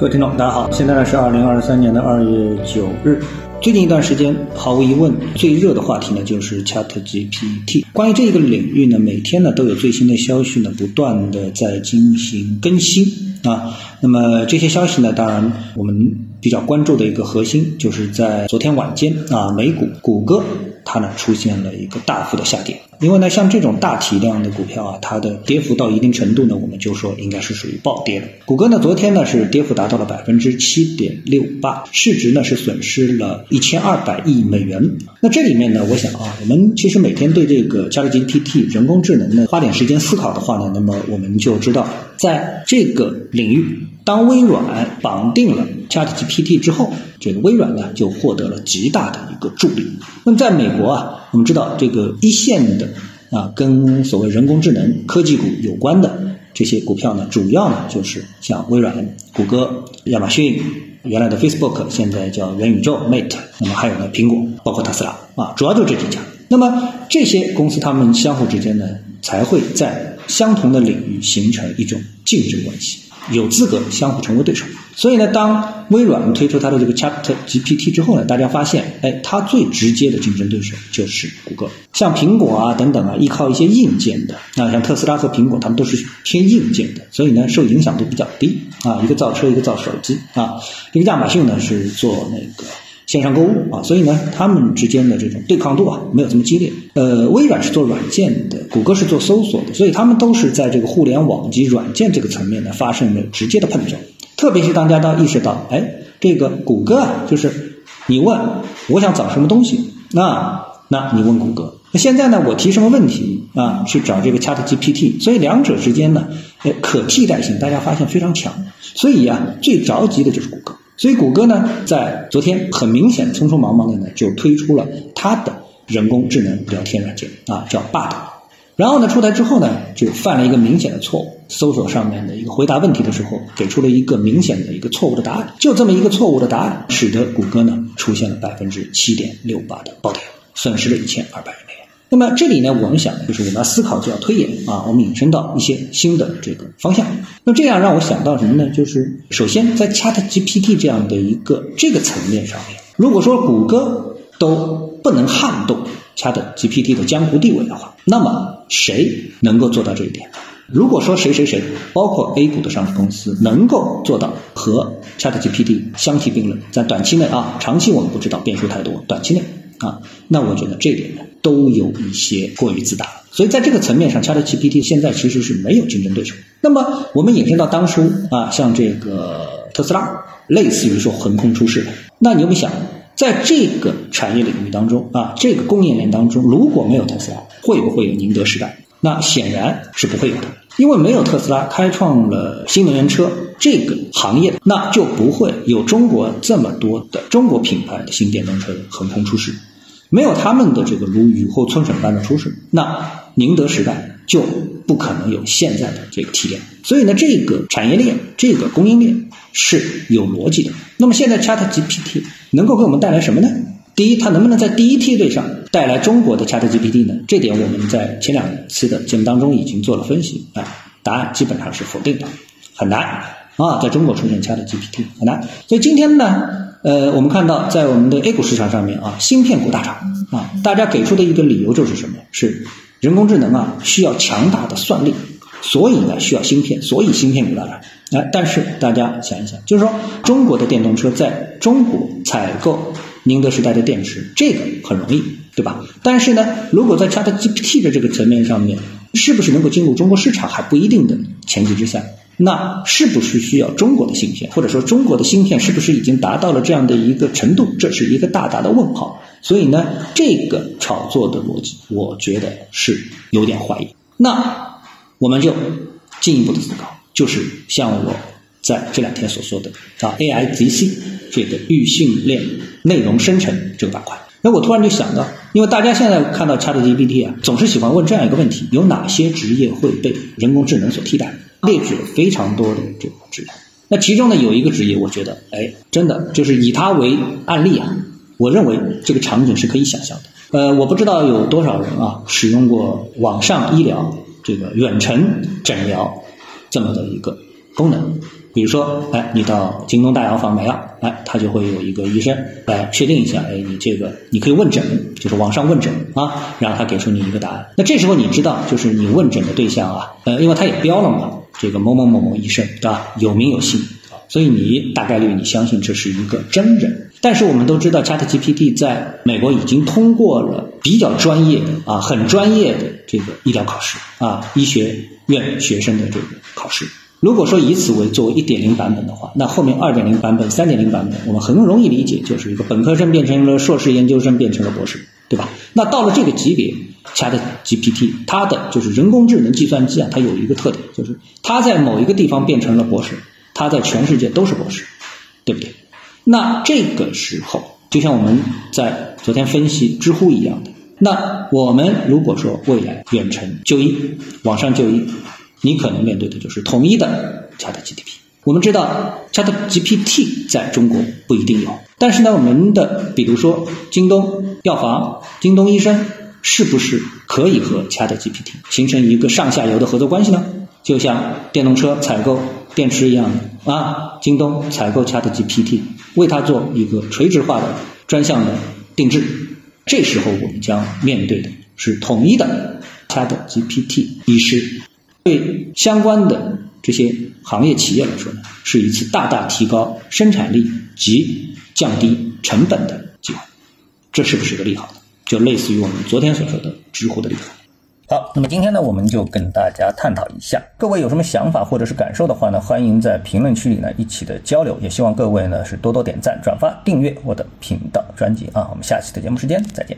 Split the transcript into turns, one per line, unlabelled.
各位听众，大家好，现在呢是二零二三年的二月九日。最近一段时间，毫无疑问，最热的话题呢就是 Chat GPT。关于这个领域呢，每天呢都有最新的消息呢，不断的在进行更新啊。那么这些消息呢，当然我们比较关注的一个核心，就是在昨天晚间啊，美股谷歌它呢出现了一个大幅的下跌。因为呢，像这种大体量的股票啊，它的跌幅到一定程度呢，我们就说应该是属于暴跌的。谷歌呢，昨天呢是跌幅达到了百分之七点六八，市值呢是损失了一千二百亿美元。那这里面呢，我想啊，我们其实每天对这个 ChatGPT 人工智能呢花点时间思考的话呢，那么我们就知道，在这个领域，当微软绑定了 ChatGPT 之后，这个微软呢就获得了极大的一个助力。那么在美国啊。我们知道这个一线的啊，跟所谓人工智能科技股有关的这些股票呢，主要呢就是像微软、谷歌、亚马逊、原来的 Facebook，现在叫元宇宙 Mate，那么还有呢苹果，包括特斯拉啊，主要就这几家。那么这些公司他们相互之间呢，才会在相同的领域形成一种竞争关系。有资格相互成为对手，所以呢，当微软推出它的这个 Chat GPT 之后呢，大家发现，哎，它最直接的竞争对手就是谷歌。像苹果啊等等啊，依靠一些硬件的，啊，像特斯拉和苹果，他们都是偏硬件的，所以呢，受影响都比较低啊。一个造车，一个造手机啊，一个亚马逊呢是做那个。线上购物啊，所以呢，他们之间的这种对抗度啊，没有这么激烈。呃，微软是做软件的，谷歌是做搜索的，所以他们都是在这个互联网及软件这个层面呢，发生了直接的碰撞。特别是大家当意识到，哎，这个谷歌啊，就是你问我想找什么东西，那那你问谷歌。那现在呢，我提什么问题啊，去找这个 Chat GPT，所以两者之间呢，呃，可替代性大家发现非常强。所以呀，最着急的就是谷歌。所以谷歌呢，在昨天很明显匆匆忙忙的呢，就推出了它的人工智能聊天软件啊，叫 Bard。然后呢，出台之后呢，就犯了一个明显的错误，搜索上面的一个回答问题的时候，给出了一个明显的一个错误的答案。就这么一个错误的答案，使得谷歌呢出现了百分之七点六八的暴跌，损失了一千二百亿。那么这里呢，我们想就是我们要思考就要推演啊，我们引申到一些新的这个方向。那这样让我想到什么呢？就是首先在 Chat GPT 这样的一个这个层面上面，如果说谷歌都不能撼动 Chat GPT 的江湖地位的话，那么谁能够做到这一点？如果说谁谁谁，包括 A 股的上市公司能够做到和 Chat GPT 相提并论，在短期内啊，长期我们不知道变数太多，短期内。啊，那我觉得这点呢，都有一些过于自大，所以在这个层面上，ChatGPT 现在其实是没有竞争对手。那么我们引申到当初啊，像这个特斯拉，类似于说横空出世，那你有没有想，在这个产业领域当中啊，这个供应链当中，如果没有特斯拉，会不会有宁德时代？那显然是不会有的，因为没有特斯拉开创了新能源车这个行业，那就不会有中国这么多的中国品牌的新电动车横空出世。没有他们的这个如雨后春笋般的出世，那宁德时代就不可能有现在的这个体量。所以呢，这个产业链、这个供应链是有逻辑的。那么现在 Chat GPT 能够给我们带来什么呢？第一，它能不能在第一梯队上带来中国的 Chat GPT 呢？这点我们在前两次的节目当中已经做了分析啊，答案基本上是否定的，很难啊，在中国出现 Chat GPT 很难。所以今天呢？呃，我们看到在我们的 A 股市场上面啊，芯片股大涨啊，大家给出的一个理由就是什么？是人工智能啊需要强大的算力，所以呢需要芯片，所以芯片股大涨。哎，但是大家想一想，就是说中国的电动车在中国采购宁德时代的电池，这个很容易，对吧？但是呢，如果在 ChatGPT 的这个层面上面，是不是能够进入中国市场还不一定的前提之下？那是不是需要中国的芯片，或者说中国的芯片是不是已经达到了这样的一个程度？这是一个大大的问号。所以呢，这个炒作的逻辑，我觉得是有点怀疑。那我们就进一步的思考，就是像我在这两天所说的啊，AIGC 这个预训练内容生成这个板块。那我突然就想到，因为大家现在看到 ChatGPT 啊，总是喜欢问这样一个问题：有哪些职业会被人工智能所替代？列举了非常多的这个职业，那其中呢有一个职业，我觉得，哎，真的就是以它为案例啊，我认为这个场景是可以想象的。呃，我不知道有多少人啊使用过网上医疗这个远程诊疗这么的一个功能，比如说，哎，你到京东大药房买药，哎，他就会有一个医生来确定一下，哎，你这个你可以问诊，就是网上问诊啊，然后他给出你一个答案。那这时候你知道，就是你问诊的对象啊，呃，因为他也标了嘛，这个某某某某医生，对吧？有名有姓，所以你大概率你相信这是一个真人。但是我们都知道，ChatGPT 在美国已经通过了比较专业啊，很专业的这个医疗考试啊，医学院学生的这个考试。如果说以此为作为一点零版本的话，那后面二点零版本、三点零版本，我们很容易理解，就是一个本科生变成了硕士研究生，变成了博士，对吧？那到了这个级别，ChatGPT 它的就是人工智能计算机啊，它有一个特点，就是它在某一个地方变成了博士，它在全世界都是博士，对不对？那这个时候，就像我们在昨天分析知乎一样的，那我们如果说未来远程就医、网上就医。你可能面对的就是统一的 ChatGPT。我们知道 ChatGPT 在中国不一定有，但是呢，我们的比如说京东药房、京东医生，是不是可以和 ChatGPT 形成一个上下游的合作关系呢？就像电动车采购电池一样啊，京东采购 ChatGPT，为它做一个垂直化的专项的定制。这时候我们将面对的是统一的 ChatGPT 医师。对相关的这些行业企业来说呢，是一次大大提高生产力及降低成本的机会，这是不是一个利好？就类似于我们昨天所说的知乎的利好。好，那么今天呢，我们就跟大家探讨一下，各位有什么想法或者是感受的话呢，欢迎在评论区里呢一起的交流，也希望各位呢是多多点赞、转发、订阅我的频道专辑啊。我们下期的节目时间再见。